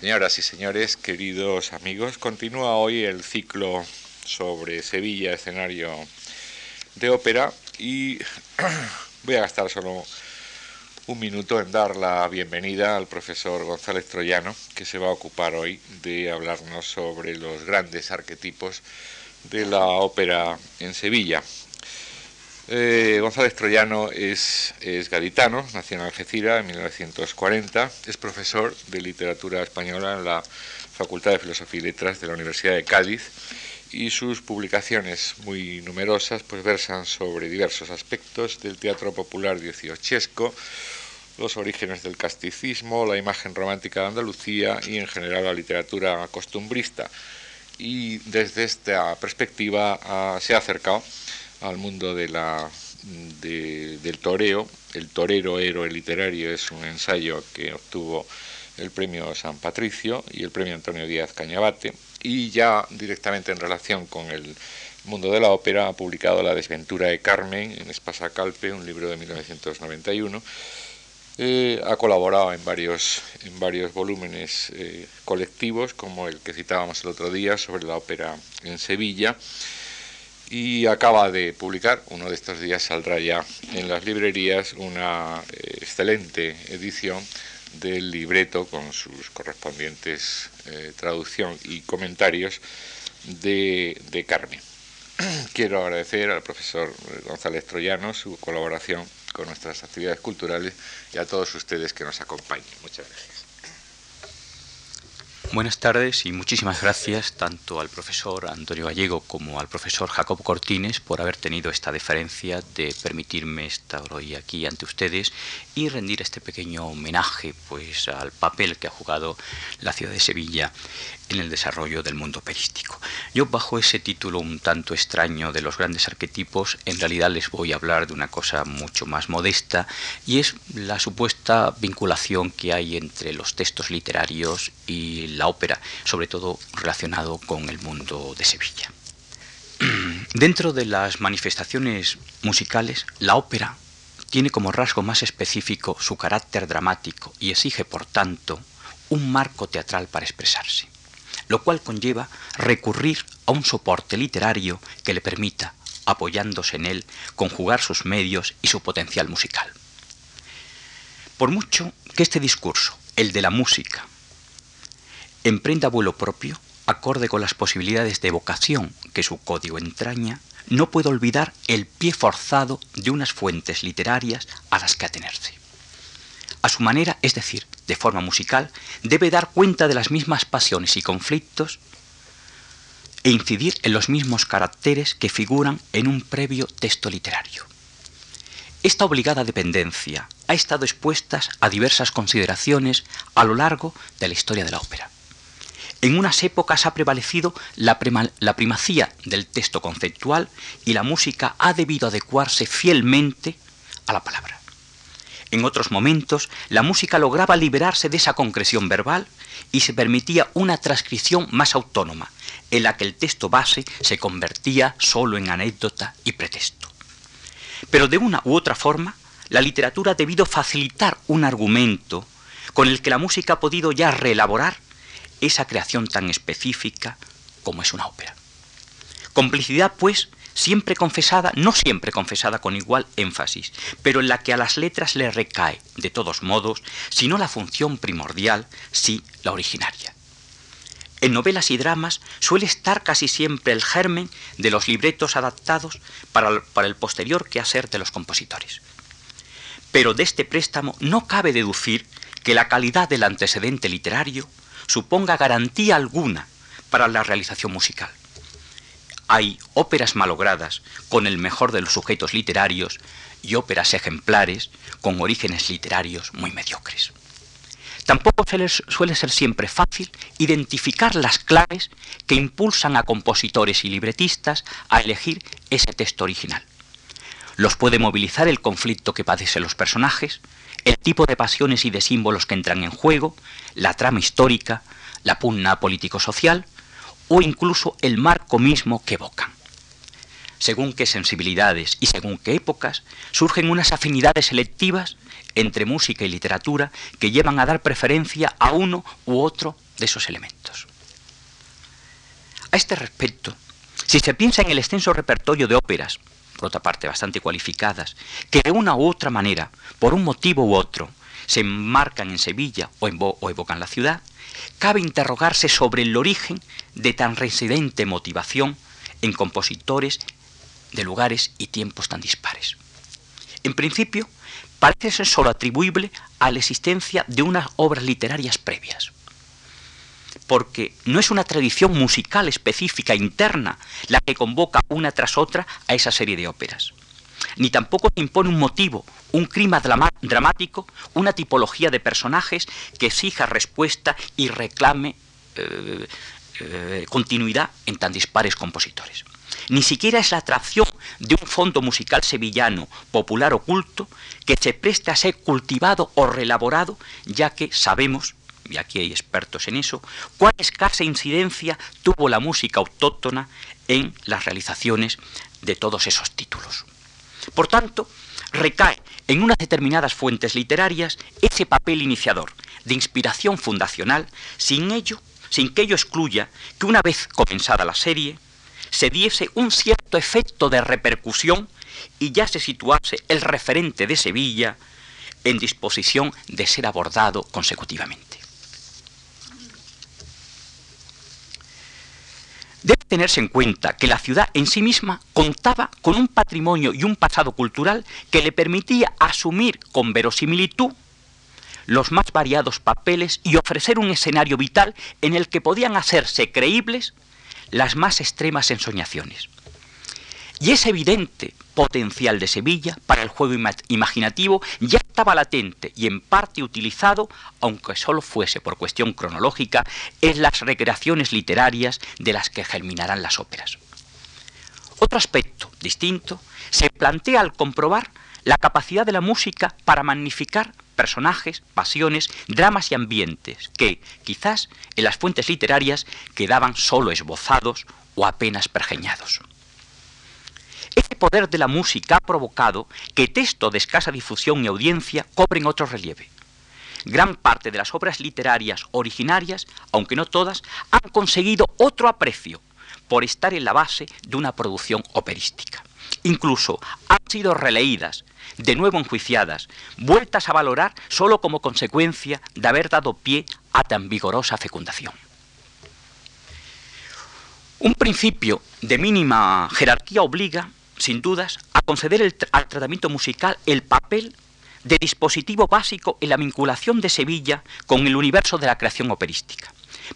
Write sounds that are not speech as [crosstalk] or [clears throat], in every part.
Señoras y señores, queridos amigos, continúa hoy el ciclo sobre Sevilla, escenario de ópera, y [clears throat] voy a gastar solo un minuto en dar la bienvenida al profesor González Troyano, que se va a ocupar hoy de hablarnos sobre los grandes arquetipos de la ópera en Sevilla. Eh, González Troyano es, gaditano, nació en Algeciras en 1940, es profesor de literatura española en la Facultad de Filosofía y Letras de la Universidad de Cádiz y sus publicaciones muy numerosas pues versan sobre diversos aspectos del teatro popular dieciochesco, los orígenes del casticismo, la imagen romántica de Andalucía y en general la literatura costumbrista. Y desde esta perspectiva ah, se ha acercado al mundo de la, del toreo. El torero héroe literario es un ensayo que obtuvo el premio San Patricio y el premio Antonio Díaz Cañabate. Y ya directamente en relación con el mundo de la ópera ha publicado La desventura de Carmen en Espasa Calpe, un libro de 1991. Eh, ha colaborado en varios, en varios volúmenes eh, colectivos, como el que citábamos el otro día sobre la ópera en Sevilla y acaba de publicar, uno de estos días saldrá ya en las librerías, una eh, excelente edición del libreto con sus correspondientes eh, traducción y comentarios de, de Carmen. [clears throat] Quiero agradecer al profesor González Troyano su colaboración con nuestras actividades culturales y a todos ustedes que nos acompañen. Muchas gracias. Buenas tardes y muchísimas gracias tanto al profesor Antonio Gallego como al profesor Jacob Cortines por haber tenido esta deferencia de permitirme estar hoy aquí ante ustedes y rendir este pequeño homenaje pues al papel que ha jugado la ciudad de Sevilla en el desarrollo del mundo operístico. Yo bajo ese título un tanto extraño de los grandes arquetipos, en realidad les voy a hablar de una cosa mucho más modesta y es la supuesta vinculación que hay entre los textos literarios y la ópera, sobre todo relacionado con el mundo de Sevilla. [clears throat] Dentro de las manifestaciones musicales, la ópera tiene como rasgo más específico su carácter dramático y exige, por tanto, un marco teatral para expresarse lo cual conlleva recurrir a un soporte literario que le permita, apoyándose en él, conjugar sus medios y su potencial musical. Por mucho que este discurso, el de la música, emprenda vuelo propio, acorde con las posibilidades de evocación que su código entraña, no puede olvidar el pie forzado de unas fuentes literarias a las que atenerse. A su manera, es decir, de forma musical, debe dar cuenta de las mismas pasiones y conflictos e incidir en los mismos caracteres que figuran en un previo texto literario. Esta obligada dependencia ha estado expuesta a diversas consideraciones a lo largo de la historia de la ópera. En unas épocas ha prevalecido la, la, primacía del texto conceptual y la música ha debido adecuarse fielmente a la palabra. En otros momentos, la música lograba liberarse de esa concreción verbal y se permitía una transcripción más autónoma, en la que el texto base se convertía solo en anécdota y pretexto. Pero de una u otra forma, la literatura ha debido facilitar un argumento con el que la música ha podido ya reelaborar esa creación tan específica como es una ópera. Complicidad, pues, siempre confesada, no siempre confesada con igual énfasis, pero en la que a las letras le recae, de todos modos, si no la función primordial, sí la originaria. En novelas y dramas suele estar casi siempre el germen de los libretos adaptados para el, para el posterior quehacer de los compositores. Pero de este préstamo no cabe deducir que la calidad del antecedente literario suponga garantía alguna para la realización musical hay óperas malogradas con el mejor de los sujetos literarios y óperas ejemplares con orígenes literarios muy mediocres. Tampoco suele ser siempre fácil identificar las claves que impulsan a compositores y libretistas a elegir ese texto original. Los puede movilizar el conflicto que padecen los personajes, el tipo de pasiones y de símbolos que entran en juego, la trama histórica, la pugna político-social, o incluso el marco mismo que evocan. Según qué sensibilidades y según qué épocas, surgen unas afinidades selectivas entre música y literatura que llevan a dar preferencia a uno u otro de esos elementos. A este respecto, si se piensa en el extenso repertorio de óperas, por otra parte bastante cualificadas, que de una u otra manera, por un motivo u otro, se enmarcan en Sevilla o, o evocan la ciudad, cabe interrogarse sobre el origen de tan residente motivación en compositores de lugares y tiempos tan dispares. En principio, parece ser sólo atribuible a la existencia de unas obras literarias previas, porque no es una tradición musical específica interna la que convoca una tras otra a esa serie de óperas, ni tampoco impone un motivo, un clima dramático, una tipología de personajes que exija respuesta y reclame eh, eh, continuidad en tan dispares compositores. Ni siquiera es la atracción de un fondo musical sevillano, popular oculto, que se preste a ser cultivado o relaborado, ya que sabemos, y aquí hay expertos en eso, cuán escasa incidencia tuvo la música autóctona en las realizaciones de todos esos títulos. Por tanto, recae en unas determinadas fuentes literarias ese papel iniciador de inspiración fundacional, sin ello, sin que ello excluya que una vez comenzada la serie, se diese un cierto efecto de repercusión y ya se situase el referente de Sevilla en disposición de ser abordado consecutivamente. Debe tenerse en cuenta que la ciudad en sí misma contaba con un patrimonio y un pasado cultural que le permitía asumir con verosimilitud los más variados papeles y ofrecer un escenario vital en el que podían hacerse creíbles las más extremas ensoñaciones. Y ese evidente potencial de Sevilla para el juego imaginativo ya estaba latente y en parte utilizado, aunque solo fuese por cuestión cronológica, en las recreaciones literarias de las que germinarán las óperas. Otro aspecto distinto se plantea al comprobar la capacidad de la música para magnificar personajes, pasiones, dramas y ambientes que, quizás, en las fuentes literarias quedaban solo esbozados o apenas pergeñados. Este poder de la música ha provocado que textos de escasa difusión y audiencia cobren otro relieve. Gran parte de las obras literarias originarias, aunque no todas, han conseguido otro aprecio por estar en la base de una producción operística. Incluso han sido releídas, de nuevo enjuiciadas, vueltas a valorar sólo como consecuencia de haber dado pie a tan vigorosa fecundación. Un principio de mínima jerarquía obliga, sin dudas, a conceder al tratamiento musical el papel de dispositivo básico en la vinculación de Sevilla con el universo de la creación operística.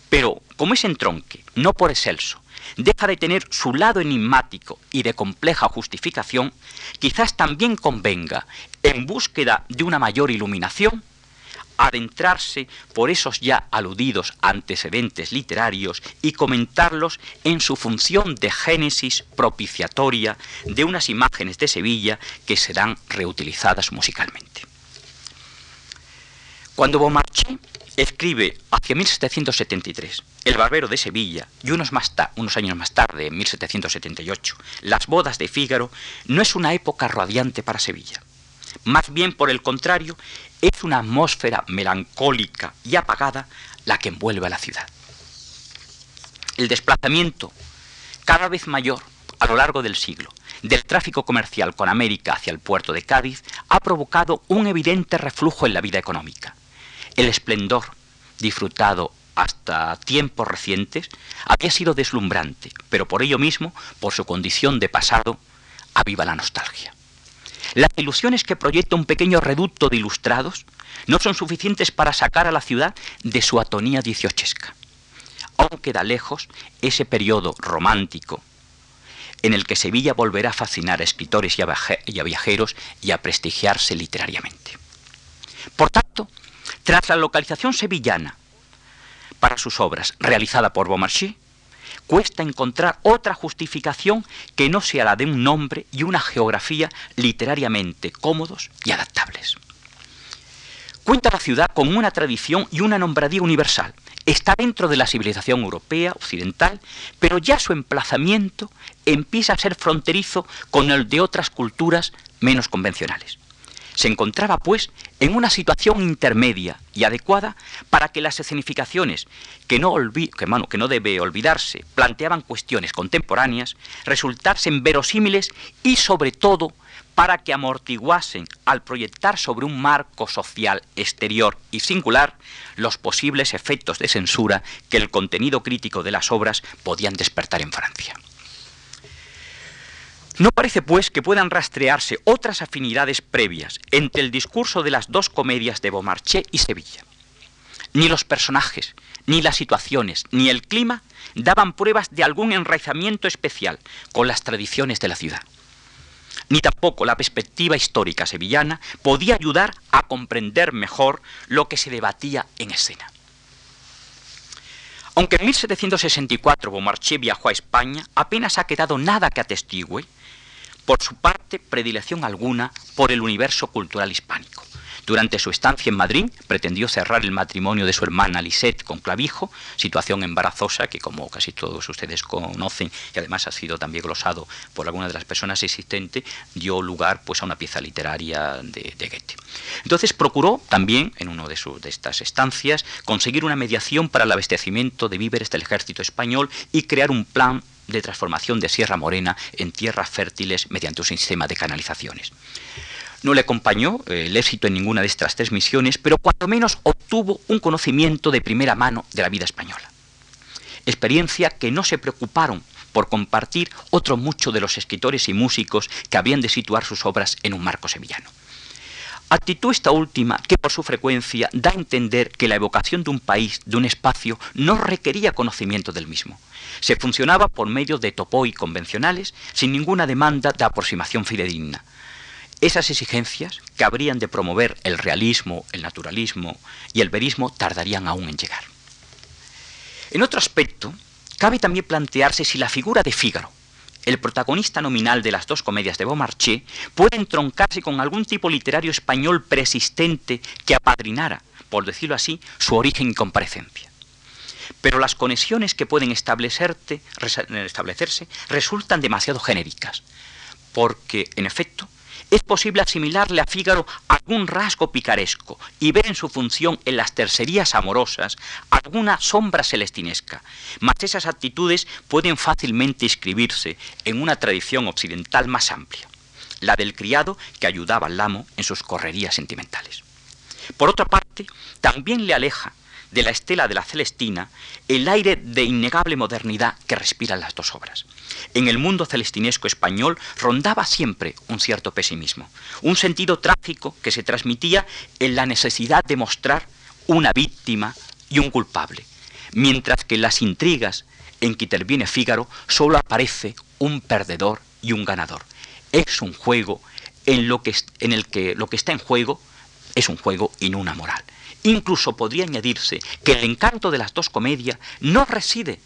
Pero, como es entronque, no por excelso, deja de tener su lado enigmático y de compleja justificación, quizás también convenga, en búsqueda de una mayor iluminación, adentrarse por esos ya aludidos antecedentes literarios y comentarlos en su función de génesis propiciatoria de unas imágenes de Sevilla que serán reutilizadas musicalmente. Cuando Beaumarchais escribe hacia 1773 El Barbero de Sevilla y unos, unos años más tarde, en 1778, Las Bodas de Fígaro, no es una época radiante para Sevilla. Más bien, por el contrario, es una atmósfera melancólica y apagada la que envuelve a la ciudad. El desplazamiento cada vez mayor a lo largo del siglo del tráfico comercial con América hacia el puerto de Cádiz ha provocado un evidente reflujo en la vida económica el esplendor disfrutado hasta tiempos recientes había sido deslumbrante, pero por ello mismo, por su condición de pasado, aviva la nostalgia. Las ilusiones que proyecta un pequeño reducto de ilustrados no son suficientes para sacar a la ciudad de su atonía dieciochesca. Aún queda lejos ese periodo romántico en el que Sevilla volverá a fascinar a escritores y a viajeros y a prestigiarse literariamente. Por tanto, tras la localización sevillana para sus obras realizada por Beaumarchais, cuesta encontrar otra justificación que no sea la de un nombre y una geografía literariamente cómodos y adaptables. Cuenta la ciudad con una tradición y una nombradía universal. Está dentro de la civilización europea, occidental, pero ya su emplazamiento empieza a ser fronterizo con el de otras culturas menos convencionales. Se encontraba, pues, en una situación intermedia y adecuada para que las escenificaciones, que no, debe olvidarse, planteaban cuestiones contemporáneas, resultasen verosímiles y, sobre todo, para que amortiguasen al proyectar sobre un marco social exterior y singular los posibles efectos de censura que el contenido crítico de las obras podían despertar en Francia. No parece, pues, que puedan rastrearse otras afinidades previas entre el discurso de las dos comedias de Beaumarchais y Sevilla. Ni los personajes, ni las situaciones, ni el clima daban pruebas de algún enraizamiento especial con las tradiciones de la ciudad. Ni tampoco la perspectiva histórica sevillana podía ayudar a comprender mejor lo que se debatía en escena. Aunque en 1764 Beaumarchais viajó a España, apenas ha quedado nada que atestigue por su parte, predilección alguna por el universo cultural hispánico. Durante su estancia en Madrid, pretendió cerrar el matrimonio de su hermana Lisette con Clavijo, situación embarazosa que, como casi todos ustedes conocen, y además ha sido también glosado por algunas de las personas existentes, dio lugar pues, a una pieza literaria de, Goethe. Entonces procuró también, en una de, de estas estancias, conseguir una mediación para el abastecimiento de víveres del ejército español y crear un plan de transformación de Sierra Morena en tierras fértiles mediante un sistema de canalizaciones. No le acompañó eh, el éxito en ninguna de estas tres misiones, pero cuando menos obtuvo un conocimiento de primera mano de la vida española. Experiencia que no se preocuparon por compartir otro mucho de los escritores y músicos que habían de situar sus obras en un marco sevillano. Actitud esta última que por su frecuencia da a entender que la evocación de un país, de un espacio, no requería conocimiento del mismo. Se funcionaba por medio de topoi convencionales sin ninguna demanda de aproximación fidedigna. Esas exigencias, que habrían de promover el realismo, el naturalismo y el verismo, tardarían aún en llegar. En otro aspecto, cabe también plantearse si la figura de Fígaro, el protagonista nominal de las dos comedias de Beaumarchais, puede entroncarse con algún tipo literario español persistente que apadrinara, por decirlo así, su origen y comparecencia. Pero las conexiones que pueden establecerse resultan demasiado genéricas, porque, en efecto, es posible asimilarle a Fígaro algún rasgo picaresco y ver en su función en las tercerías amorosas alguna sombra celestinesca, mas esas actitudes pueden fácilmente inscribirse en una tradición occidental más amplia, la del criado que ayudaba al amo en sus correrías sentimentales. Por otra parte, también le aleja de la estela de la Celestina el aire de innegable modernidad que respiran las dos obras. En el mundo celestinesco español rondaba siempre un cierto pesimismo, un sentido trágico que se transmitía en la necesidad de mostrar una víctima y un culpable, mientras que en las intrigas en que interviene Fígaro solo aparece un perdedor y un ganador. Es un juego en, lo que, en el que lo que está en juego es un juego y no una moral. Incluso podría añadirse que el encanto de las dos comedias no reside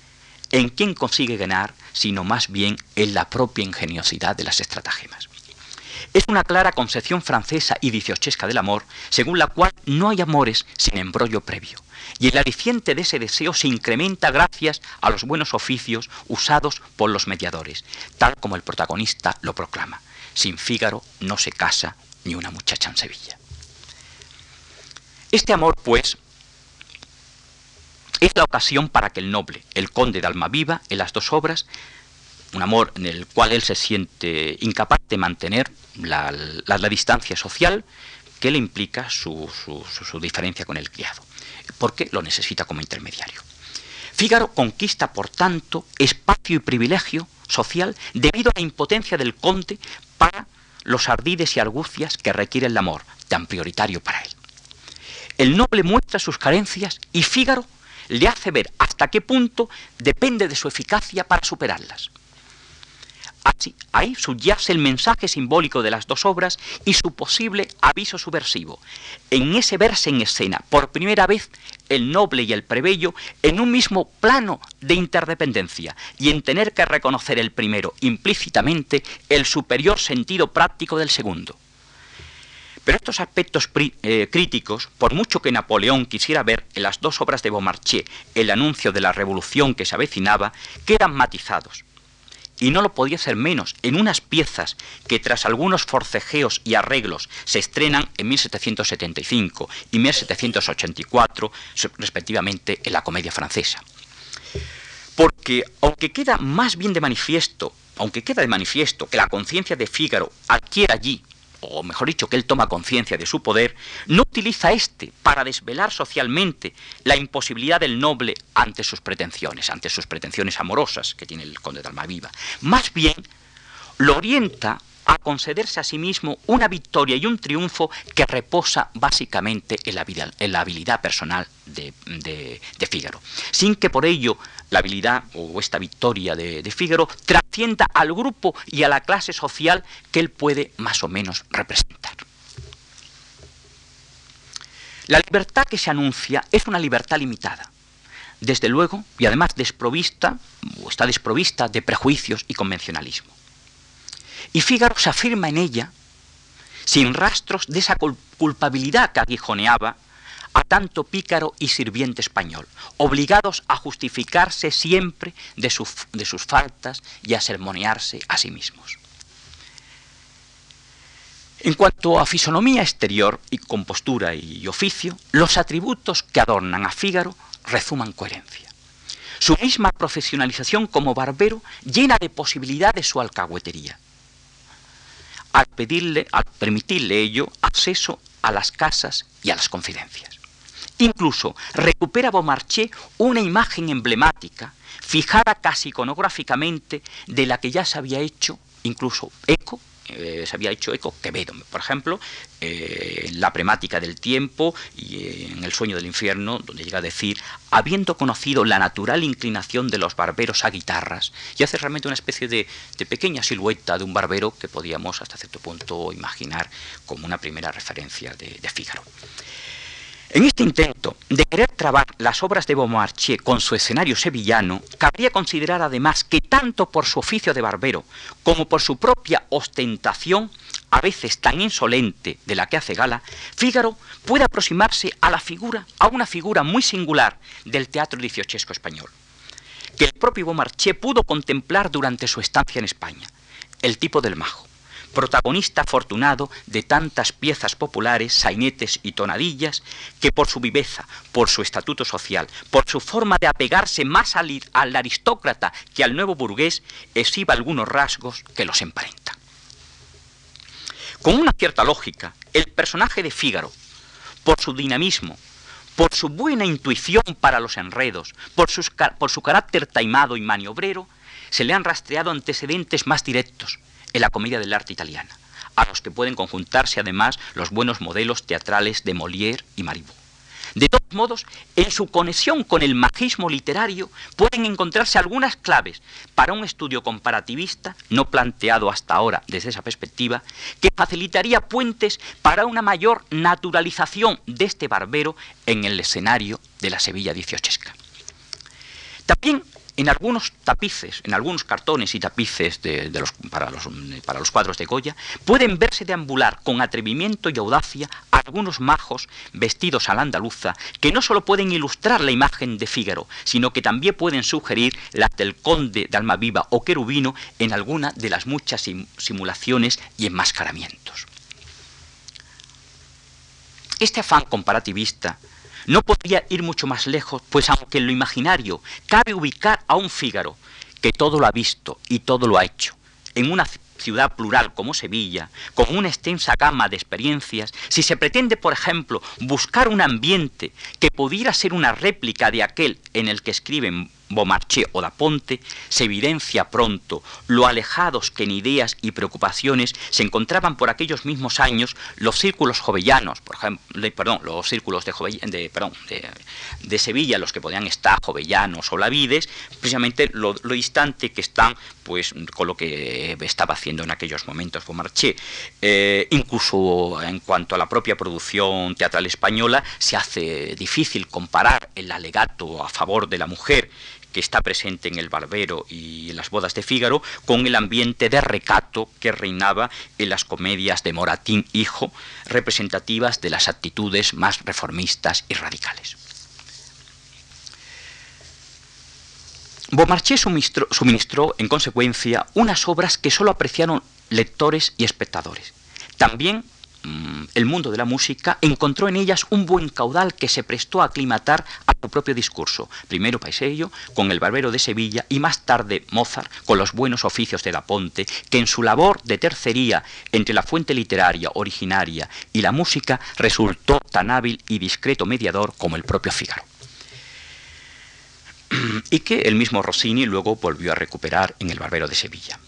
en quién consigue ganar, sino más bien en la propia ingeniosidad de las estratagemas. Es una clara concepción francesa y diciochesca del amor, según la cual no hay amores sin embrollo previo, y el aliciente de ese deseo se incrementa gracias a los buenos oficios usados por los mediadores, tal como el protagonista lo proclama. Sin Fígaro no se casa ni una muchacha en Sevilla. Este amor, pues, es la ocasión para que el noble, el conde de Almaviva, en las dos obras, un amor en el cual él se siente incapaz de mantener la, distancia social que le implica su, su diferencia con el criado, porque lo necesita como intermediario. Fígaro conquista, por tanto, espacio y privilegio social debido a la impotencia del conde para los ardides y argucias que requiere el amor, tan prioritario para él. El noble muestra sus carencias y Fígaro le hace ver hasta qué punto depende de su eficacia para superarlas. Así, ahí subyace el mensaje simbólico de las dos obras y su posible aviso subversivo. En ese verse en escena, por primera vez, el noble y el plebeyo en un mismo plano de interdependencia y en tener que reconocer el primero implícitamente el superior sentido práctico del segundo. Pero estos aspectos eh, críticos, por mucho que Napoleón quisiera ver en las dos obras de Beaumarchais el anuncio de la revolución que se avecinaba, quedan matizados. y no lo podía ser menos, en unas piezas que tras algunos forcejeos y arreglos se estrenan en 1775 y 1784, respectivamente, en la comedia francesa. Porque aunque queda más bien de manifiesto, aunque queda de manifiesto que la conciencia de Fígaro adquiere allí o mejor dicho, que él toma conciencia de su poder, no utiliza éste para desvelar socialmente la imposibilidad del noble ante sus pretensiones, ante sus pretensiones amorosas que tiene el conde de Almaviva. Más bien, lo orienta a concederse a sí mismo una victoria y un triunfo que reposa básicamente en la, habilidad personal de, de, Fígaro, sin que por ello la habilidad o esta victoria de, de Fígaro trascienda al grupo y a la clase social que él puede más o menos representar. La libertad que se anuncia es una libertad limitada, desde luego, y además desprovista, o está desprovista de prejuicios y convencionalismo. Y Fígaro se afirma en ella sin rastros de esa culpabilidad que aguijoneaba a tanto pícaro y sirviente español, obligados a justificarse siempre de, sus faltas y a sermonearse a sí mismos. En cuanto a fisonomía exterior y compostura y oficio, los atributos que adornan a Fígaro rezuman coherencia. Su misma profesionalización como barbero llena de posibilidades su alcahuetería al pedirle, al permitirle ello, acceso a las casas y a las confidencias. Incluso recupera Beaumarchais una imagen emblemática, fijada casi iconográficamente, de la que ya se había hecho incluso eco eh, se había hecho eco Quevedo, por ejemplo, eh, en la premática del tiempo y en el sueño del infierno, donde llega a decir, habiendo conocido la natural inclinación de los barberos a guitarras, y hace realmente una especie de, pequeña silueta de un barbero que podíamos hasta cierto punto imaginar como una primera referencia de, de Fígaro. En este intento de querer trabar las obras de Beaumarchais con su escenario sevillano, cabría considerar además que tanto por su oficio de barbero como por su propia ostentación, a veces tan insolente de la que hace gala, Fígaro puede aproximarse a la figura, a una figura muy singular del teatro dieciochesco español, que el propio Beaumarchais pudo contemplar durante su estancia en España, el tipo del majo protagonista afortunado de tantas piezas populares, sainetes y tonadillas, que por su viveza, por su estatuto social, por su forma de apegarse más al, aristócrata que al nuevo burgués, exhiba algunos rasgos que los emparenta. Con una cierta lógica, el personaje de Fígaro, por su dinamismo, por su buena intuición para los enredos, por, por su carácter taimado y maniobrero, se le han rastreado antecedentes más directos, en la comedia del arte italiana, a los que pueden conjuntarse además los buenos modelos teatrales de Molière y Marivaux. De todos modos, en su conexión con el magismo literario pueden encontrarse algunas claves para un estudio comparativista, no planteado hasta ahora desde esa perspectiva, que facilitaría puentes para una mayor naturalización de este barbero en el escenario de la Sevilla dieciochesca. También en algunos tapices, en algunos cartones y tapices para, los, cuadros de Goya, pueden verse deambular con atrevimiento y audacia algunos majos vestidos a la andaluza que no solo pueden ilustrar la imagen de Fígaro, sino que también pueden sugerir la del conde de Almaviva o querubino en alguna de las muchas simulaciones y enmascaramientos. Este afán comparativista no podría ir mucho más lejos, pues aunque en lo imaginario cabe ubicar a un Fígaro que todo lo ha visto y todo lo ha hecho, en una ciudad plural como Sevilla, con una extensa gama de experiencias, si se pretende, por ejemplo, buscar un ambiente que pudiera ser una réplica de aquel en el que escriben Beaumarchais o Ponte, se evidencia pronto lo alejados que en ideas y preocupaciones se encontraban por aquellos mismos años los círculos jovellanos, por ejemplo, perdón, los círculos de, de, perdón, de, Sevilla, los que podían estar jovellanos o lavides, precisamente lo, distante que están pues con lo que estaba haciendo en aquellos momentos Beaumarchais. Eh, incluso en cuanto a la propia producción teatral española, se hace difícil comparar el alegato a favor de la mujer que está presente en el Barbero y en las bodas de Fígaro, con el ambiente de recato que reinaba en las comedias de Moratín Hijo, representativas de las actitudes más reformistas y radicales. Beaumarchais suministró, suministró, en consecuencia, unas obras que sólo apreciaron lectores y espectadores. También el mundo de la música encontró en ellas un buen caudal que se prestó a aclimatar a su propio discurso. Primero Paisello con el Barbero de Sevilla y más tarde Mozart con los buenos oficios de Da Ponte, que en su labor de tercería entre la fuente literaria originaria y la música resultó tan hábil y discreto mediador como el propio Fígaro [clears throat] y que el mismo Rossini luego volvió a recuperar en El Barbero de Sevilla.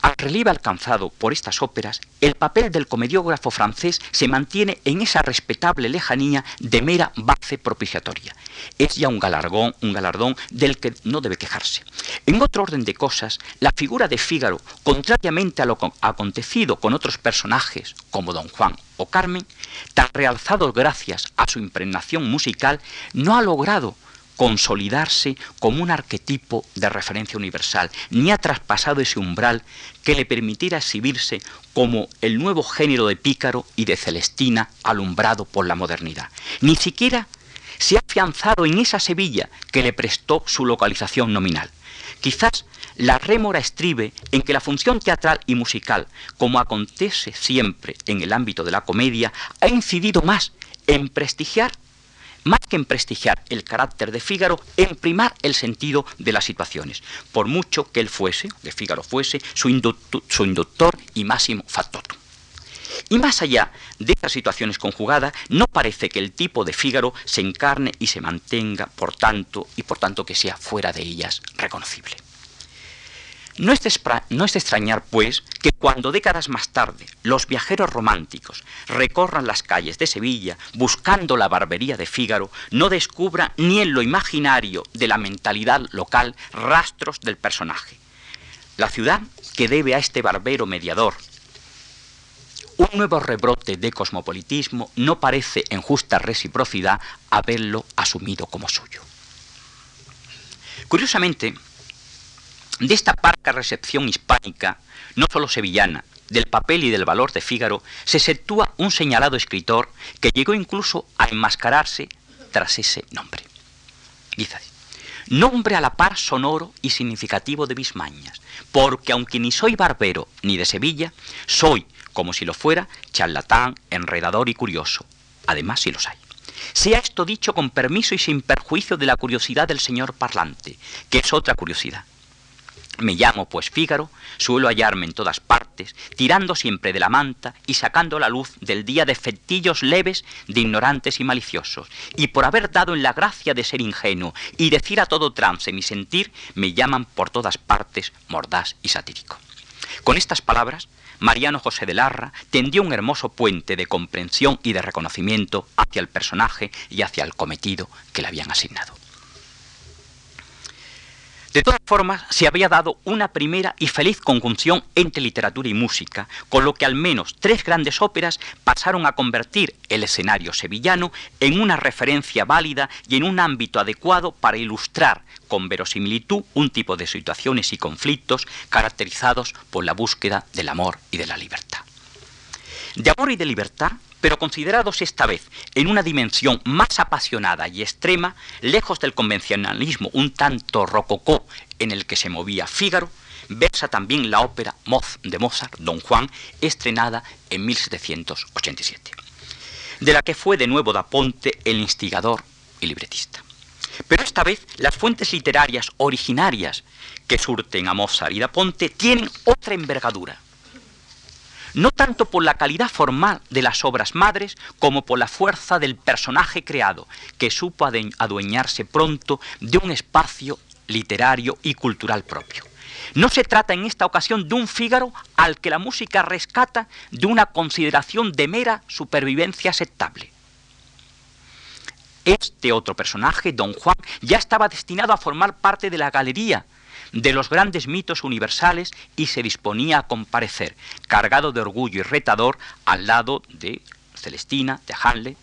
Al relieve alcanzado por estas óperas, el papel del comediógrafo francés se mantiene en esa respetable lejanía de mera base propiciatoria. Es ya un galardón, un galardón del que no debe quejarse. En otro orden de cosas, la figura de Fígaro, contrariamente a lo acontecido con otros personajes como Don Juan o Carmen, tan realzados gracias a su impregnación musical, no ha logrado consolidarse como un arquetipo de referencia universal, ni ha traspasado ese umbral que le permitiera exhibirse como el nuevo género de Pícaro y de Celestina alumbrado por la modernidad. Ni siquiera se ha afianzado en esa Sevilla que le prestó su localización nominal. Quizás la rémora estribe en que la función teatral y musical, como acontece siempre en el ámbito de la comedia, ha incidido más en prestigiar más que en prestigiar el carácter de Fígaro, en primar el sentido de las situaciones, por mucho que él fuese, de Fígaro fuese, su, inductor, y máximo factotum. Y más allá de estas situaciones conjugadas, no parece que el tipo de Fígaro se encarne y se mantenga, por tanto, y por tanto que sea fuera de ellas reconocible. No es, de, extrañar, pues, que cuando décadas más tarde los viajeros románticos recorran las calles de Sevilla buscando la barbería de Fígaro, no descubran ni en lo imaginario de la mentalidad local rastros del personaje. La ciudad que debe a este barbero mediador un nuevo rebrote de cosmopolitismo no parece en justa reciprocidad haberlo asumido como suyo. Curiosamente, de esta parca recepción hispánica, no solo sevillana, del papel y del valor de Fígaro, se sitúa un señalado escritor que llegó incluso a enmascararse tras ese nombre. Dice nombre a la par sonoro y significativo de mis mañas, porque aunque ni soy barbero ni de Sevilla, soy, como si lo fuera, charlatán, enredador y curioso. Además, si los hay. Sea esto dicho con permiso y sin perjuicio de la curiosidad del señor parlante, que es otra curiosidad. Me llamo pues Fígaro, suelo hallarme en todas partes, tirando siempre de la manta y sacando la luz del día de fetillos leves de ignorantes y maliciosos, y por haber dado en la gracia de ser ingenuo y decir a todo trance mi sentir, me llaman por todas partes mordaz y satírico. Con estas palabras, Mariano José de Larra tendió un hermoso puente de comprensión y de reconocimiento hacia el personaje y hacia el cometido que le habían asignado. De todas formas, se había dado una primera y feliz conjunción entre literatura y música, con lo que al menos tres grandes óperas pasaron a convertir el escenario sevillano en una referencia válida y en un ámbito adecuado para ilustrar con verosimilitud un tipo de situaciones y conflictos caracterizados por la búsqueda del amor y de la libertad. De amor y de libertad pero considerados esta vez en una dimensión más apasionada y extrema, lejos del convencionalismo un tanto rococó en el que se movía Fígaro, versa también la ópera Moz de Mozart, Don Juan, estrenada en 1787, de la que fue de nuevo Da Ponte el instigador y libretista. Pero esta vez las fuentes literarias originarias que surten a Mozart y Da Ponte tienen otra envergadura no tanto por la calidad formal de las obras madres como por la fuerza del personaje creado, que supo adueñarse pronto de un espacio literario y cultural propio. No se trata en esta ocasión de un Fígaro al que la música rescata de una consideración de mera supervivencia aceptable. Este otro personaje, Don Juan, ya estaba destinado a formar parte de la galería de los grandes mitos universales y se disponía a comparecer, cargado de orgullo y retador, al lado de Celestina, de Hanley,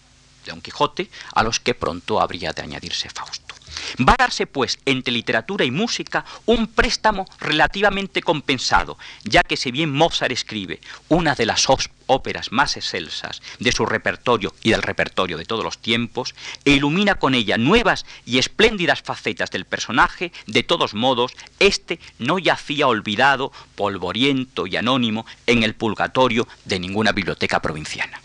de Don Quijote, a los que pronto habría de añadirse Fausto. Va a darse, pues, entre literatura y música un préstamo relativamente compensado, ya que si bien Mozart escribe una de las óperas más excelsas de su repertorio y del repertorio de todos los tiempos, e ilumina con ella nuevas y espléndidas facetas del personaje, de todos modos, este no yacía olvidado, polvoriento y anónimo en el purgatorio de ninguna biblioteca provinciana.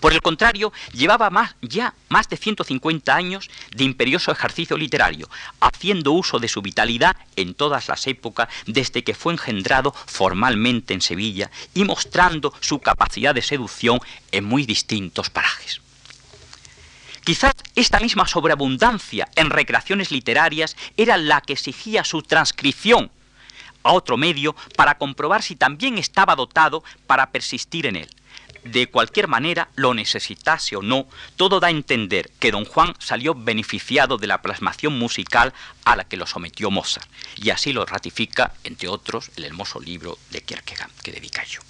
Por el contrario, llevaba ya más de 150 años de imperioso ejercicio literario, haciendo uso de su vitalidad en todas las épocas desde que fue engendrado formalmente en Sevilla y mostrando su capacidad de seducción en muy distintos parajes. Quizás esta misma sobreabundancia en recreaciones literarias era la que exigía su transcripción a otro medio para comprobar si también estaba dotado para persistir en él de cualquier manera lo necesitase o no, todo da a entender que don Juan salió beneficiado de la plasmación musical a la que lo sometió Mozart, y así lo ratifica, entre otros, el hermoso libro de Kierkegaard que dedica yo.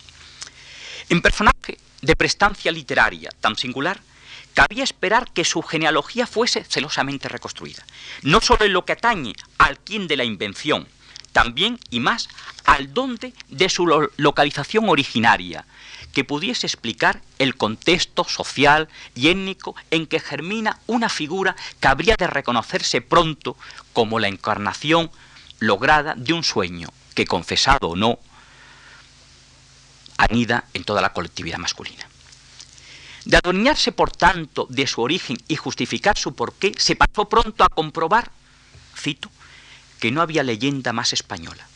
En personaje de prestancia literaria tan singular, cabía esperar que su genealogía fuese celosamente reconstruida, no solo en lo que atañe al quien de la invención, también y más al dónde de su localización originaria, que pudiese explicar el contexto social y étnico en que germina una figura que habría de reconocerse pronto como la encarnación lograda de un sueño que, confesado o no, anida en toda la colectividad masculina. De adueñarse, por tanto, de su origen y justificar su porqué, se pasó pronto a comprobar, cito, que no había leyenda más española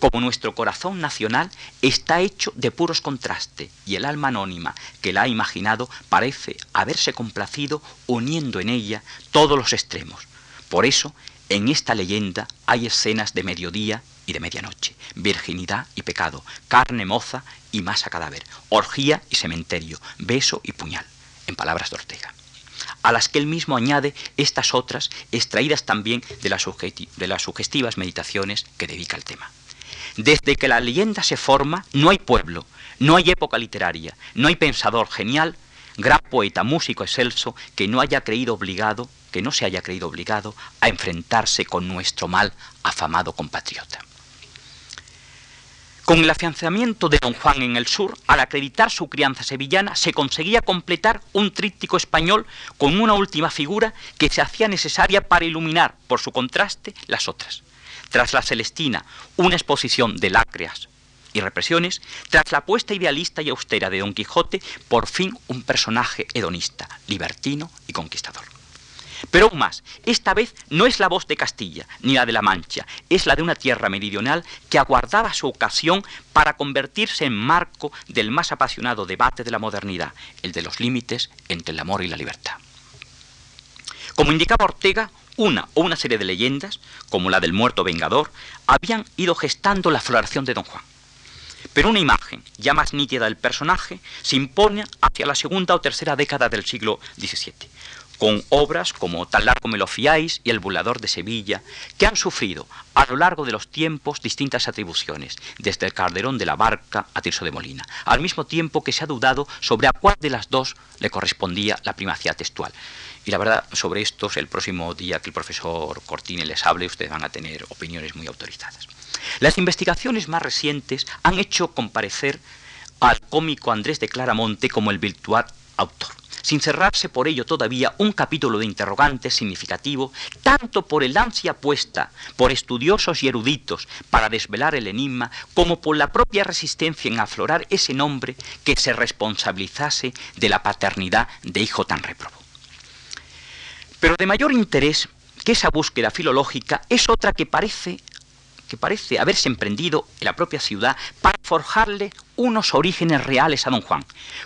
como nuestro corazón nacional está hecho de puros contrastes y el alma anónima que la ha imaginado parece haberse complacido uniendo en ella todos los extremos. Por eso, en esta leyenda hay escenas de mediodía y de medianoche, virginidad y pecado, carne moza y masa cadáver, orgía y cementerio, beso y puñal, en palabras de Ortega a las que él mismo añade estas otras, extraídas también de las, de las sugestivas meditaciones que dedica al tema. Desde que la leyenda se forma, no hay pueblo, no hay época literaria, no hay pensador genial, gran poeta, músico excelso, que no haya creído obligado, que no se haya creído obligado a enfrentarse con nuestro mal afamado compatriota. Con el afianzamiento de don Juan en el sur, al acreditar su crianza sevillana, se conseguía completar un tríptico español con una última figura que se hacía necesaria para iluminar, por su contraste, las otras tras la Celestina, una exposición de lácreas y represiones, tras la apuesta idealista y austera de Don Quijote, por fin un personaje hedonista, libertino y conquistador. Pero aún más, esta vez no es la voz de Castilla, ni la de la Mancha, es la de una tierra meridional que aguardaba su ocasión para convertirse en marco del más apasionado debate de la modernidad, el de los límites entre el amor y la libertad. Como indicaba Ortega, una o una serie de leyendas, como la del muerto vengador, habían ido gestando la floración de Don Juan. Pero una imagen ya más nítida del personaje se impone hacia la segunda o tercera década del siglo XVII, con obras como Tan largo me lo fiáis y El bulador de Sevilla, que han sufrido a lo largo de los tiempos distintas atribuciones, desde el Calderón de la Barca a Tirso de Molina, al mismo tiempo que se ha dudado sobre a cuál de las dos le correspondía la primacía textual. Y la verdad, sobre estos, el próximo día que el profesor Cortine les hable, ustedes van a tener opiniones muy autorizadas. Las investigaciones más recientes han hecho comparecer al cómico Andrés de Claramonte como el virtual autor sin cerrarse por ello todavía un capítulo de interrogantes significativo, tanto por el ansia puesta por estudiosos y eruditos para desvelar el enigma, como por la propia resistencia en aflorar ese nombre que se responsabilizase de la paternidad de hijo tan reprobo. Pero de mayor interés que esa búsqueda filológica es otra que parece que parece haberse emprendido en la propia ciudad para forjarle unos orígenes reales a don Juan,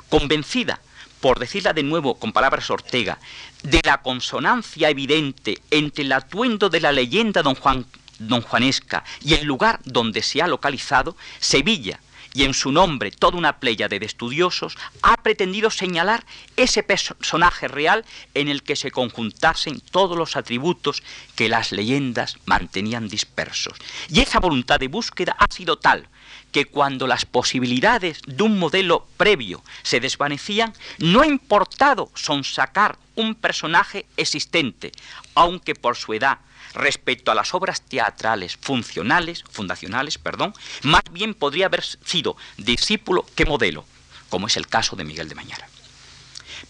convencida, por decirla de nuevo con palabras Ortega, de la consonancia evidente entre el atuendo de la leyenda don Juan, don Juanesca y el lugar donde se ha localizado, Sevilla, y en su nombre toda una playa de estudiosos ha pretendido señalar ese personaje real en el que se conjuntasen todos los atributos que las leyendas mantenían dispersos. Y esa voluntad de búsqueda ha sido tal que cuando las posibilidades de un modelo previo se desvanecían, no ha importado sonsacar un personaje existente, aunque por su edad, respecto a las obras teatrales funcionales, fundacionales, perdón, más bien podría haber sido discípulo que modelo, como es el caso de Miguel de Mañara.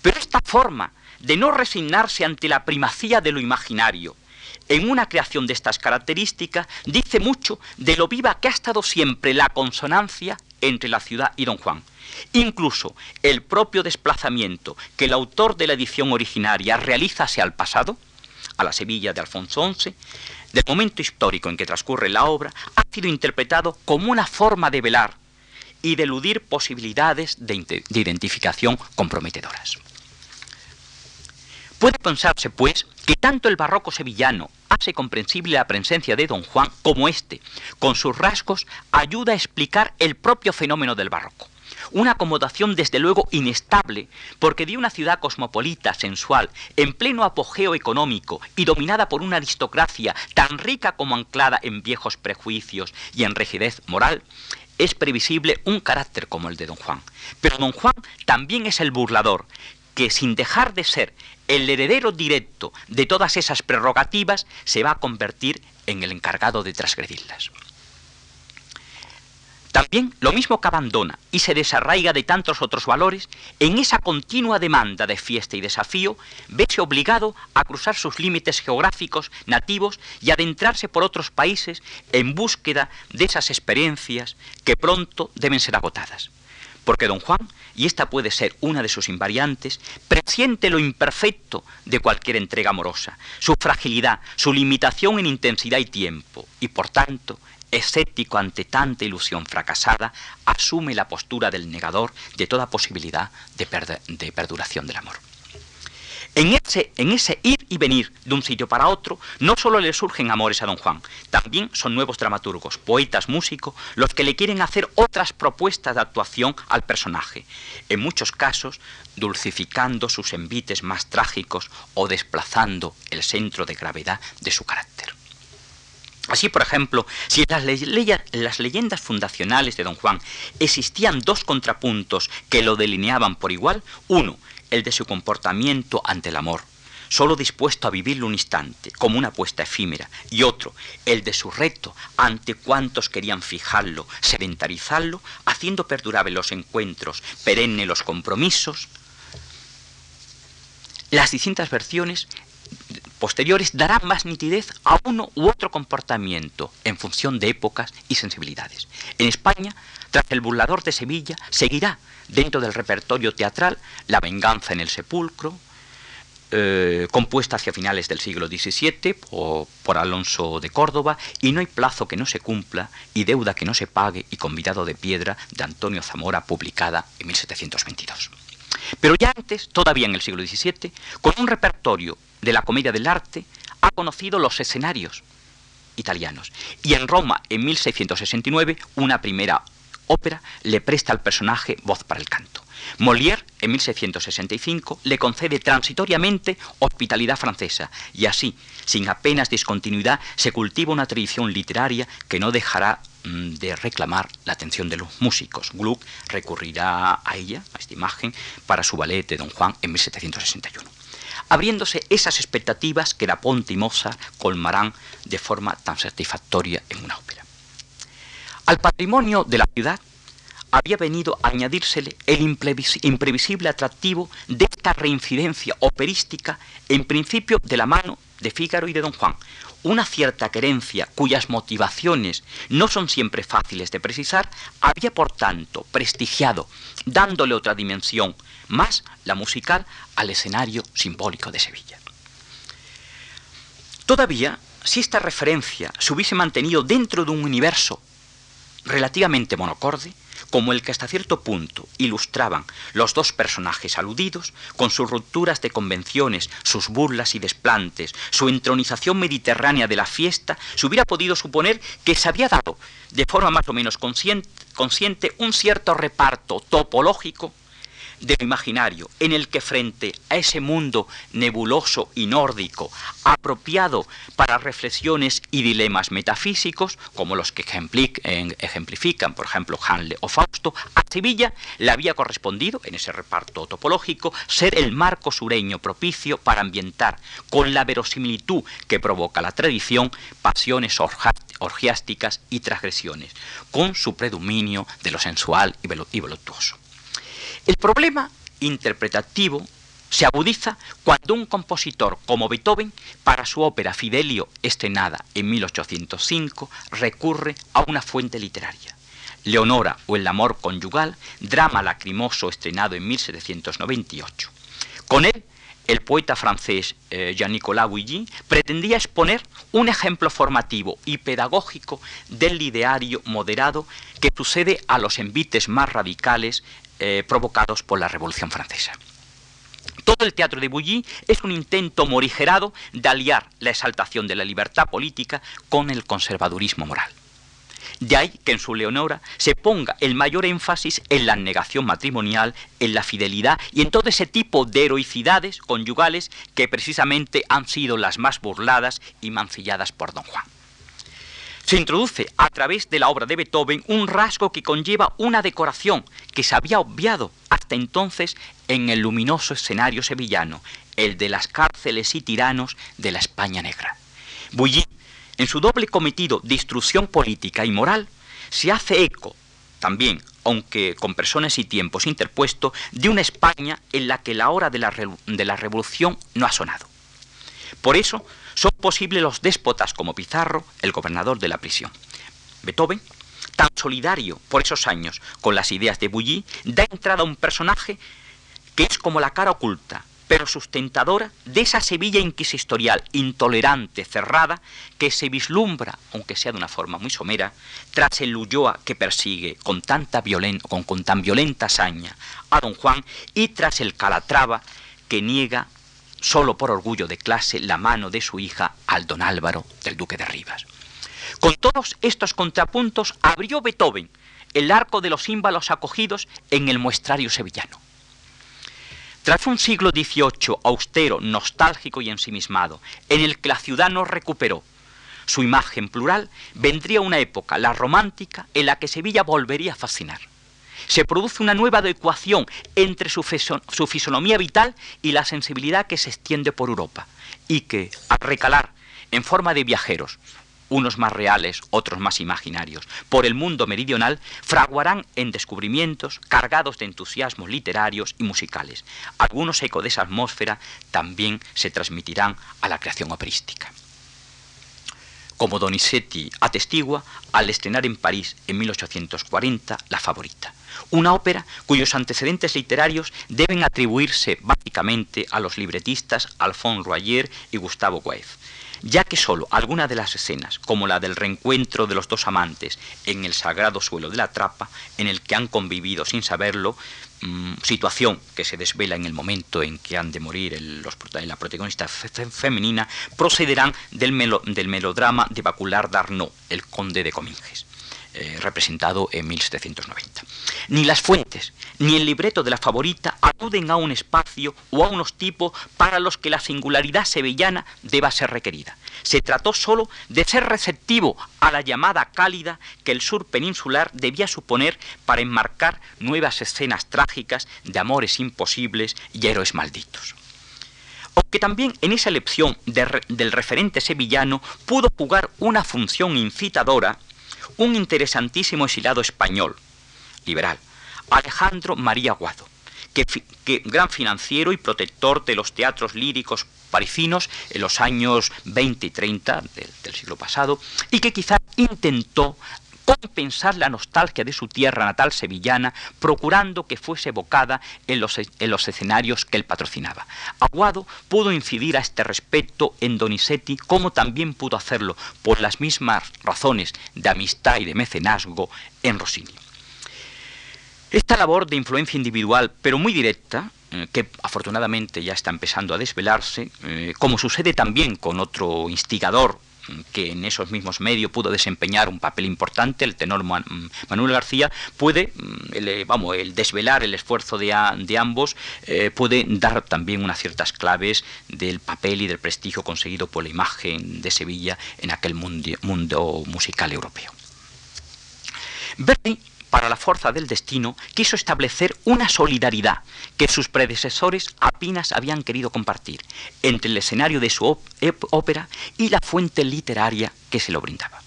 Pero esta forma de no resignarse ante la primacía de lo imaginario, en una creación de estas características dice mucho de lo viva que ha estado siempre la consonancia entre la ciudad y don Juan. Incluso el propio desplazamiento que el autor de la edición originaria realiza hacia el pasado, a la Sevilla de Alfonso XI, del momento histórico en que transcurre la obra, ha sido interpretado como una forma de velar y de eludir posibilidades de, de identificación comprometedoras. Puede pensarse, pues, que tanto el barroco sevillano hace comprensible la presencia de don Juan como éste, con sus rasgos, ayuda a explicar el propio fenómeno del barroco. Una acomodación desde luego inestable, porque de una ciudad cosmopolita, sensual, en pleno apogeo económico y dominada por una aristocracia tan rica como anclada en viejos prejuicios y en rigidez moral, es previsible un carácter como el de don Juan. Pero don Juan también es el burlador, que sin dejar de ser el heredero directo de todas esas prerrogativas se va a convertir en el encargado de transgredirlas. También lo mismo que abandona y se desarraiga de tantos otros valores, en esa continua demanda de fiesta y desafío, vese obligado a cruzar sus límites geográficos nativos y adentrarse por otros países en búsqueda de esas experiencias que pronto deben ser agotadas. Porque don Juan y esta puede ser una de sus invariantes, presiente lo imperfecto de cualquier entrega amorosa, su fragilidad, su limitación en intensidad y tiempo, y por tanto, escéptico ante tanta ilusión fracasada, asume la postura del negador de toda posibilidad de, perduración del amor. En ese, en ese, ir y venir de un sitio para otro, no solo le surgen amores a don Juan, también son nuevos dramaturgos, poetas, músicos, los que le quieren hacer otras propuestas de actuación al personaje, en muchos casos dulcificando sus envites más trágicos o desplazando el centro de gravedad de su carácter. Así, por ejemplo, si en las, leyendas fundacionales de Don Juan existían dos contrapuntos que lo delineaban por igual, uno, el de su comportamiento ante el amor, solo dispuesto a vivirlo un instante, como una apuesta efímera, y otro, el de su reto ante cuantos querían fijarlo, sedentarizarlo, haciendo perdurables los encuentros, perenne los compromisos. Las distintas versiones posteriores darán más nitidez a uno u otro comportamiento en función de épocas y sensibilidades. En España, tras el burlador de Sevilla, seguirá dentro del repertorio teatral La venganza en el sepulcro, eh, compuesta hacia finales del siglo XVII por, por, Alonso de Córdoba, y No hay plazo que no se cumpla y deuda que no se pague y convidado de piedra de Antonio Zamora, publicada en 1722. Pero ya antes, todavía en el siglo XVII, con un repertorio de la comedia del arte, ha conocido los escenarios italianos. Y en Roma, en 1669, una primera ópera le presta al personaje voz para el canto. Molière, en 1665, le concede transitoriamente hospitalidad francesa y así, sin apenas discontinuidad, se cultiva una tradición literaria que no dejará de reclamar la atención de los músicos. Gluck recurrirá a ella, a esta imagen, para su ballet de Don Juan en 1761 abriéndose esas expectativas que Da Ponte y Mozart colmarán de forma tan satisfactoria en una ópera. Al patrimonio de la ciudad había venido a añadírsele el imprevisible atractivo de esta reincidencia operística, en principio de la mano de Fígaro y de Don Juan, una cierta querencia cuyas motivaciones no son siempre fáciles de precisar, había por tanto prestigiado, dándole otra dimensión, más la musical, al escenario simbólico de Sevilla. Todavía, si esta referencia se hubiese mantenido dentro de un universo relativamente monocorde, como el que hasta cierto punto ilustraban los dos personajes aludidos, con sus rupturas de convenciones, sus burlas y desplantes, su entronización mediterránea de la fiesta, se hubiera podido suponer que se había dado, de forma más o menos consciente, un cierto reparto topológico de imaginario, en el que frente a ese mundo nebuloso y nórdico, apropiado para reflexiones y dilemas metafísicos, como los que ejemplifican, por ejemplo, Hanle o Fausto, a Sevilla le había correspondido, en ese reparto topológico, ser el marco sureño propicio para ambientar, con la verosimilitud que provoca la tradición, pasiones orgiásticas y transgresiones, con su predominio de lo sensual y voluptuoso. El problema interpretativo se agudiza cuando un compositor como Beethoven, para su ópera Fidelio, estrenada en 1805, recurre a una fuente literaria. Leonora o El amor conyugal, drama lacrimoso estrenado en 1798. Con él, el poeta francés eh, Jean-Nicolas Bouilly pretendía exponer un ejemplo formativo y pedagógico del ideario moderado que sucede a los envites más radicales eh, provocados por la Revolución Francesa. Todo el teatro de Bouilly es un intento morigerado de aliar la exaltación de la libertad política con el conservadurismo moral. De ahí que en su Leonora se ponga el mayor énfasis en la negación matrimonial, en la fidelidad y en todo ese tipo de heroicidades conyugales que precisamente han sido las más burladas y mancilladas por Don Juan se introduce a través de la obra de Beethoven un rasgo que conlleva una decoración que se había obviado hasta entonces en el luminoso escenario sevillano, el de las cárceles y tiranos de la España negra. Bouilly, en su doble cometido de instrucción política y moral, se hace eco también, aunque con personas y tiempos interpuestos, de una España en la que la hora de la, de la revolución no ha sonado. Por eso, son posibles los déspotas como Pizarro, el gobernador de la prisión. Beethoven, tan solidario por esos años con las ideas de Bouilly, da entrada a un personaje que es como la cara oculta, pero sustentadora de esa Sevilla inquisitorial, intolerante, cerrada, que se vislumbra, aunque sea de una forma muy somera, tras el Ulloa que persigue con, tanta con tan violenta hazaña a don Juan y tras el Calatrava que niega solo por orgullo de clase, la mano de su hija al don Álvaro del duque de Rivas. Con todos estos contrapuntos abrió Beethoven el arco de los símbolos acogidos en el muestrario sevillano. Tras un siglo XVIII austero, nostálgico y ensimismado, en el que la ciudad no recuperó su imagen plural, vendría una época, la romántica, en la que Sevilla volvería a fascinar se produce una nueva adecuación entre su, fisonomía vital y la sensibilidad que se extiende por Europa, y que, al recalar en forma de viajeros, unos más reales, otros más imaginarios, por el mundo meridional, fraguarán en descubrimientos cargados de entusiasmos literarios y musicales. Algunos ecos de esa atmósfera también se transmitirán a la creación operística como Donizetti atestigua al estrenar en París en 1840 La Favorita, una ópera cuyos antecedentes literarios deben atribuirse básicamente a los libretistas Alphonse Royer y Gustavo Goethe, ya que sólo algunas de las escenas, como la del reencuentro de los dos amantes en el sagrado suelo de la trapa, en el que han convivido sin saberlo, Mm, situación que se desvela en el momento en que han de morir los, la protagonista femenina, procederán del, del melodrama de Bacular d'Arnaud, el conde de Cominges. Eh, representado en 1790. Ni las fuentes, ni el libreto de la favorita acuden a un espacio o a unos tipos para los que la singularidad sevillana deba ser requerida. Se trató solo de ser receptivo a la llamada cálida que el sur peninsular debía suponer para enmarcar nuevas escenas trágicas de amores imposibles y héroes malditos aunque también en esa elección del referente sevillano pudo jugar una función incitadora un interesantísimo exilado español, liberal, Alejandro María Guado, que, gran financiero y protector de los teatros líricos parisinos en los años 20 y 30 del, siglo pasado, y que quizá intentó compensar la nostalgia de su tierra natal sevillana, procurando que fuese evocada en los, en los, escenarios que él patrocinaba. Aguado pudo incidir a este respecto en Donizetti, como también pudo hacerlo, por las mismas razones de amistad y de mecenazgo, en Rossini. Esta labor de influencia individual, pero muy directa, eh, que afortunadamente ya está empezando a desvelarse, eh, como sucede también con otro instigador que en esos mismos medios pudo desempeñar un papel importante, el tenor Manuel García, puede, mm, el, vamos, el desvelar el esfuerzo de, de ambos, eh, puede dar también unas ciertas claves del papel y del prestigio conseguido por la imagen de Sevilla en aquel mundo, musical europeo. Para la fuerza del destino, quiso establecer una solidaridad que sus predecesores apenas habían querido compartir entre el escenario de su ópera y la fuente literaria que se lo brindaba.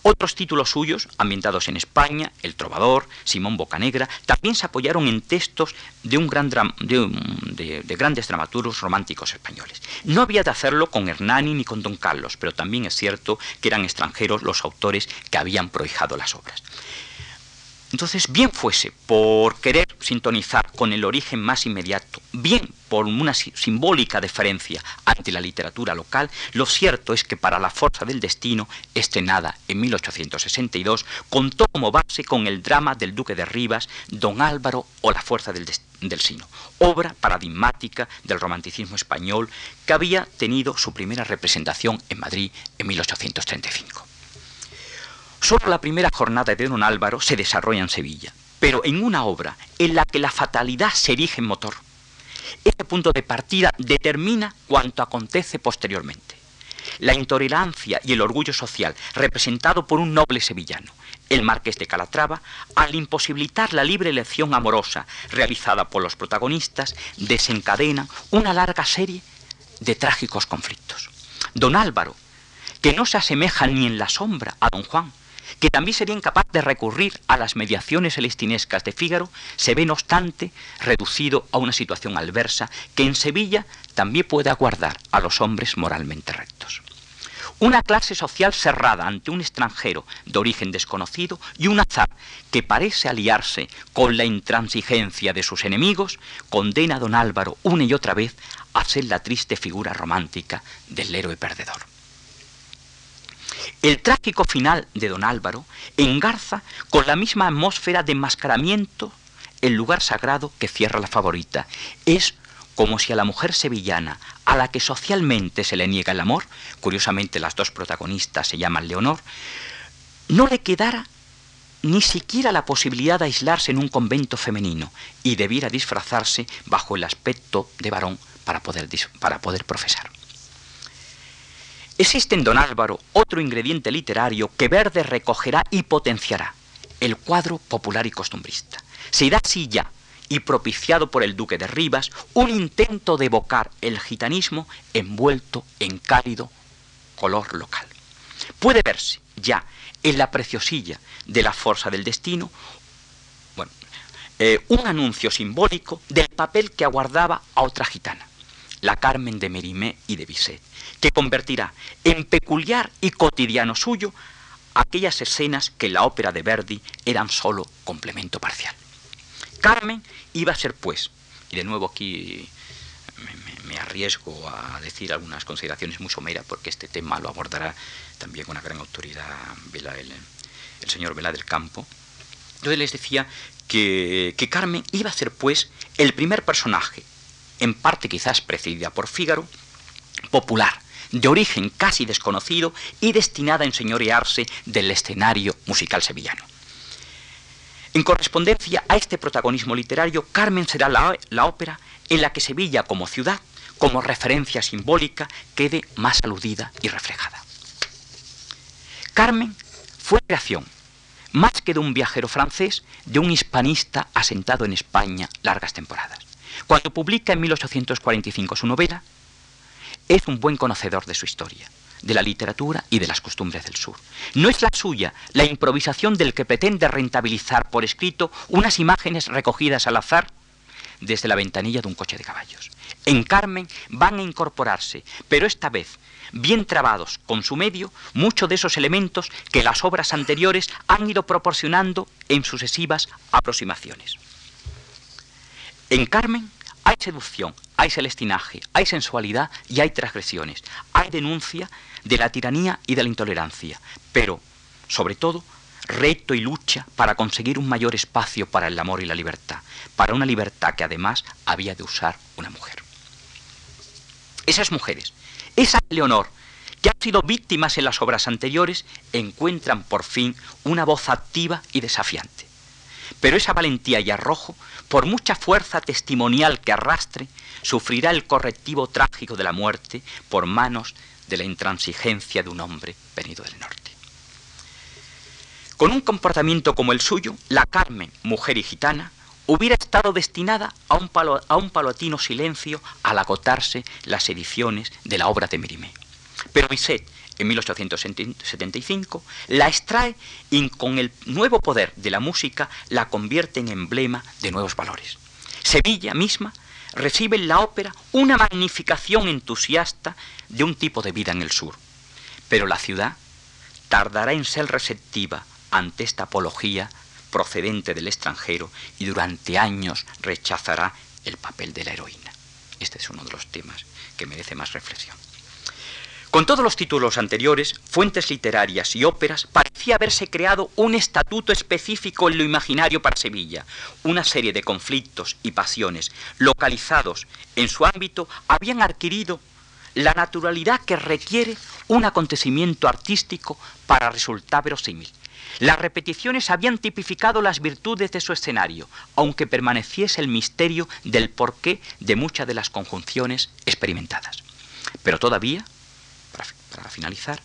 Otros títulos suyos, ambientados en España, El Trovador, Simón Bocanegra, también se apoyaron en textos de, de, grandes dramaturgos románticos españoles. No había de hacerlo con Hernani ni con Don Carlos, pero también es cierto que eran extranjeros los autores que habían prohijado las obras. Entonces, bien fuese por querer sintonizar con el origen más inmediato, bien por una simbólica deferencia ante la literatura local, lo cierto es que para la fuerza del destino, estrenada en 1862, contó como base con el drama del duque de Rivas, Don Álvaro o la fuerza del, del sino, obra paradigmática del romanticismo español que había tenido su primera representación en Madrid en 1835. Solo la primera jornada de Don Álvaro se desarrolla en Sevilla, pero en una obra en la que la fatalidad se erige en motor. Este punto de partida determina cuanto acontece posteriormente. La intolerancia y el orgullo social representado por un noble sevillano, el marqués de Calatrava, al imposibilitar la libre elección amorosa realizada por los protagonistas, desencadena una larga serie de trágicos conflictos. Don Álvaro, que no se asemeja ni en la sombra a don Juan, que también sería incapaz de recurrir a las mediaciones celestinescas de Fígaro, se ve no obstante reducido a una situación adversa que en Sevilla también puede aguardar a los hombres moralmente rectos. Una clase social cerrada ante un extranjero de origen desconocido y un azar que parece aliarse con la intransigencia de sus enemigos, condena a don Álvaro una y otra vez a ser la triste figura romántica del héroe perdedor. El trágico final de don Álvaro engarza con la misma atmósfera de enmascaramiento el lugar sagrado que cierra la favorita. Es como si a la mujer sevillana, a la que socialmente se le niega el amor, curiosamente las dos protagonistas se llaman Leonor, no le quedara ni siquiera la posibilidad de aislarse en un convento femenino y debiera disfrazarse bajo el aspecto de varón para poder, para poder profesar. Existe en Don Álvaro otro ingrediente literario que Verde recogerá y potenciará, el cuadro popular y costumbrista. Se irá así ya, y propiciado por el duque de Rivas, un intento de evocar el gitanismo envuelto en cálido color local. Puede verse ya en la preciosilla de la fuerza del destino, bueno, eh, un anuncio simbólico del papel que aguardaba a otra gitana, la Carmen de Merimé y de Bisset que convertirá en peculiar y cotidiano suyo aquellas escenas que en la ópera de Verdi eran solo complemento parcial. Carmen iba a ser, pues, y de nuevo aquí me, arriesgo a decir algunas consideraciones muy someras, porque este tema lo abordará también con una gran autoridad el, señor Vela del Campo. Yo les decía que Carmen iba a ser, pues, el primer personaje, en parte quizás precedida por Fígaro, popular, de origen casi desconocido y destinada a enseñorearse del escenario musical sevillano. En correspondencia a este protagonismo literario, Carmen será la, la ópera en la que Sevilla como ciudad, como referencia simbólica, quede más aludida y reflejada. Carmen fue creación, más que de un viajero francés, de un hispanista asentado en España largas temporadas. Cuando publica en 1845 su novela, es un buen conocedor de su historia, de la literatura y de las costumbres del sur. No es la suya la improvisación del que pretende rentabilizar por escrito unas imágenes recogidas al azar desde la ventanilla de un coche de caballos. En Carmen van a incorporarse, pero esta vez bien trabados con su medio, muchos de esos elementos que las obras anteriores han ido proporcionando en sucesivas aproximaciones. En Carmen hay seducción, hay celestinaje, hay sensualidad y hay transgresiones. Hay denuncia de la tiranía y de la intolerancia, pero, sobre todo, reto y lucha para conseguir un mayor espacio para el amor y la libertad, para una libertad que además había de usar una mujer. Esas mujeres, esa Leonor, que han sido víctimas en las obras anteriores, encuentran por fin una voz activa y desafiante. Pero esa valentía y arrojo, por mucha fuerza testimonial que arrastre, sufrirá el correctivo trágico de la muerte por manos de la intransigencia de un hombre venido del norte. Con un comportamiento como el suyo, la Carmen, mujer y gitana, hubiera estado destinada a un, a un silencio al agotarse las ediciones de la obra de Mérimée. Pero Bizet, en 1875, la extrae y con el nuevo poder de la música la convierte en emblema de nuevos valores. Sevilla misma recibe en la ópera una magnificación entusiasta de un tipo de vida en el sur. Pero la ciudad tardará en ser receptiva ante esta apología procedente del extranjero y durante años rechazará el papel de la heroína. Este es uno de los temas que merece más reflexión. Con todos los títulos anteriores, fuentes literarias y óperas, parecía haberse creado un estatuto específico en lo imaginario para Sevilla. Una serie de conflictos y pasiones localizados en su ámbito habían adquirido la naturalidad que requiere un acontecimiento artístico para resultar verosímil. Las repeticiones habían tipificado las virtudes de su escenario, aunque permaneciese el misterio del porqué de muchas de las conjunciones experimentadas. Pero todavía, para, finalizar,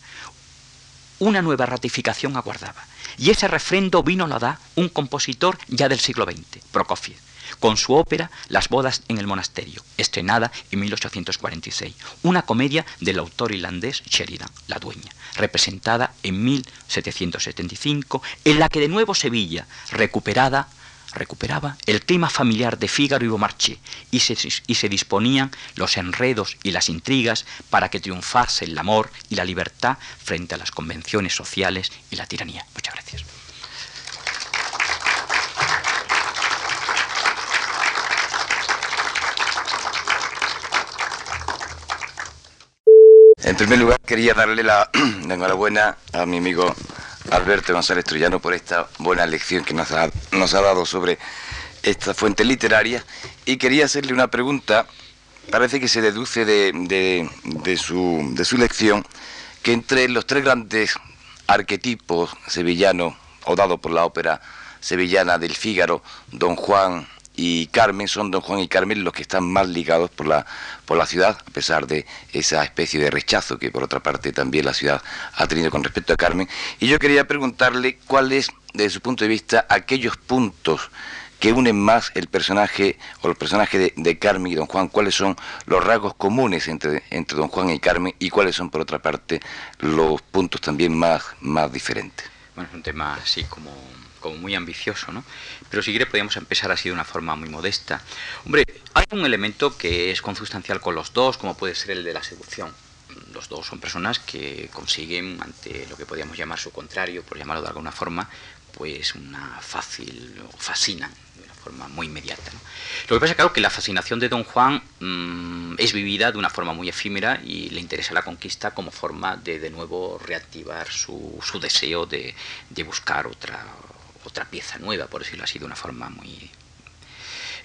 una nueva ratificación aguardaba, y ese refrendo vino la da un compositor ya del siglo XX, Prokofiev con su ópera Las bodas en el monasterio, estrenada en 1846, una comedia del autor irlandés Sheridan, La dueña, representada en 1775, en la que de nuevo Sevilla, recuperada, recuperaba el clima familiar de Fígaro y Beaumarchais y se, y se disponían los enredos y las intrigas para que triunfase el amor y la libertad frente a las convenciones sociales y la tiranía. Muchas gracias. En primer lugar, quería darle la, [clears throat] enhorabuena a mi amigo Alberto González Trujano por esta buena lección que nos ha, nos ha dado sobre esta fuente literaria y quería hacerle una pregunta. Parece que se deduce de, de, su, de su lección que entre los tres grandes arquetipos sevillanos o dados por la ópera sevillana del Fígaro, Don Juan, y Carmen, son don Juan y Carmen los que están más ligados por la, por la ciudad, a pesar de esa especie de rechazo que por otra parte también la ciudad ha tenido con respecto a Carmen. Y yo quería preguntarle cuáles, desde su punto de vista, aquellos puntos que unen más el personaje o los personajes de, Carmen y don Juan, cuáles son los rasgos comunes entre, entre don Juan y Carmen y cuáles son por otra parte los puntos también más, más diferentes. Bueno, es un tema así como como muy ambicioso, ¿no? Pero si quiere podríamos empezar así de una forma muy modesta. Hombre, hay un elemento que es consustancial con los dos, como puede ser el de la seducción. Los dos son personas que consiguen, ante lo que podríamos llamar su contrario, por llamarlo de alguna forma, pues una fácil, fascinan de una forma muy inmediata. Lo que pasa, claro, que la fascinación de Don Juan mm, es vivida de una forma muy efímera y le interesa la conquista como forma de de nuevo reactivar su, su deseo de, de buscar otra, otra pieza nueva, por decirlo así, de una forma muy...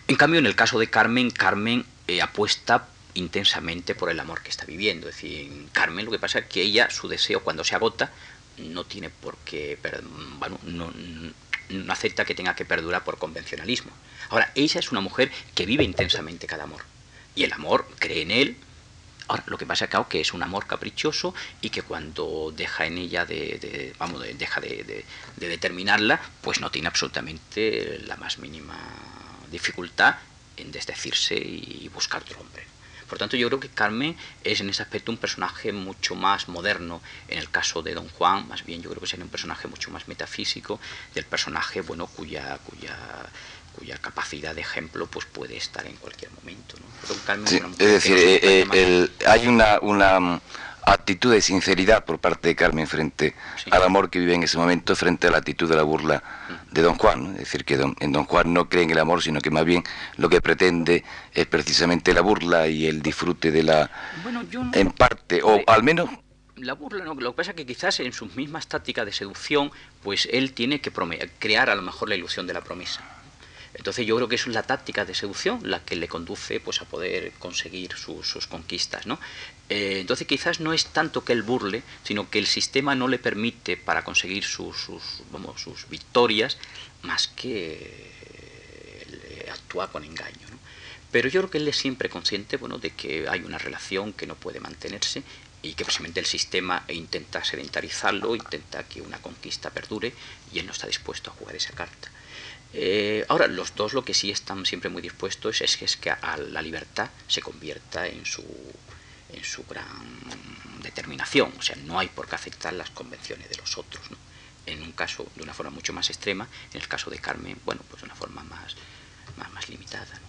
En cambio, en el caso de Carmen, Carmen eh, apuesta intensamente por el amor que está viviendo. Es decir, en Carmen lo que pasa es que ella, su deseo cuando se agota, no tiene por qué, bueno, no, no acepta que tenga que perdurar por convencionalismo. Ahora, ella es una mujer que vive intensamente cada amor. Y el amor cree en él, Ahora, lo que pasa es que es un amor caprichoso y que cuando deja en ella de, vamos, deja de, determinarla, pues no tiene absolutamente la más mínima dificultad en desdecirse y buscar otro hombre. Por tanto, yo creo que Carmen es en ese aspecto un personaje mucho más moderno. En el caso de Don Juan, más bien yo creo que sería un personaje mucho más metafísico del personaje, bueno, cuya, cuya cuya capacidad de ejemplo pues puede estar en cualquier momento. es decir, eh, eh, hay una, una mm, actitud de sinceridad por parte de Carmen frente al amor que vive en ese momento, frente a la actitud de la burla de Don Juan. Es decir, que en Don Juan no cree en el amor, sino que más bien lo que pretende es precisamente la burla y el disfrute de la... en parte, o al menos la burla, no, lo que pasa es que quizás en sus mismas tácticas de seducción, pues él tiene que crear a lo mejor la ilusión de la promesa Entonces yo creo que es la táctica de seducción la que le conduce pues, a poder conseguir sus, conquistas. ¿no? Eh, entonces quizás no es tanto que él burle, sino que el sistema no le permite para conseguir sus, sus, sus victorias más que eh, actuar con engaño. Pero yo creo que él es siempre consciente bueno, de que hay una relación que no puede mantenerse y que precisamente el sistema intenta sedentarizarlo, intenta que una conquista perdure y él no está dispuesto a jugar esa carta. Eh, ahora, los dos lo que sí están siempre muy dispuestos es que, es que a, la libertad se convierta en su, en su gran determinación. O sea, no hay por qué aceptar las convenciones de los otros. ¿no? En un caso de una forma mucho más extrema, en el caso de Carmen, bueno, pues de una forma más, más, limitada.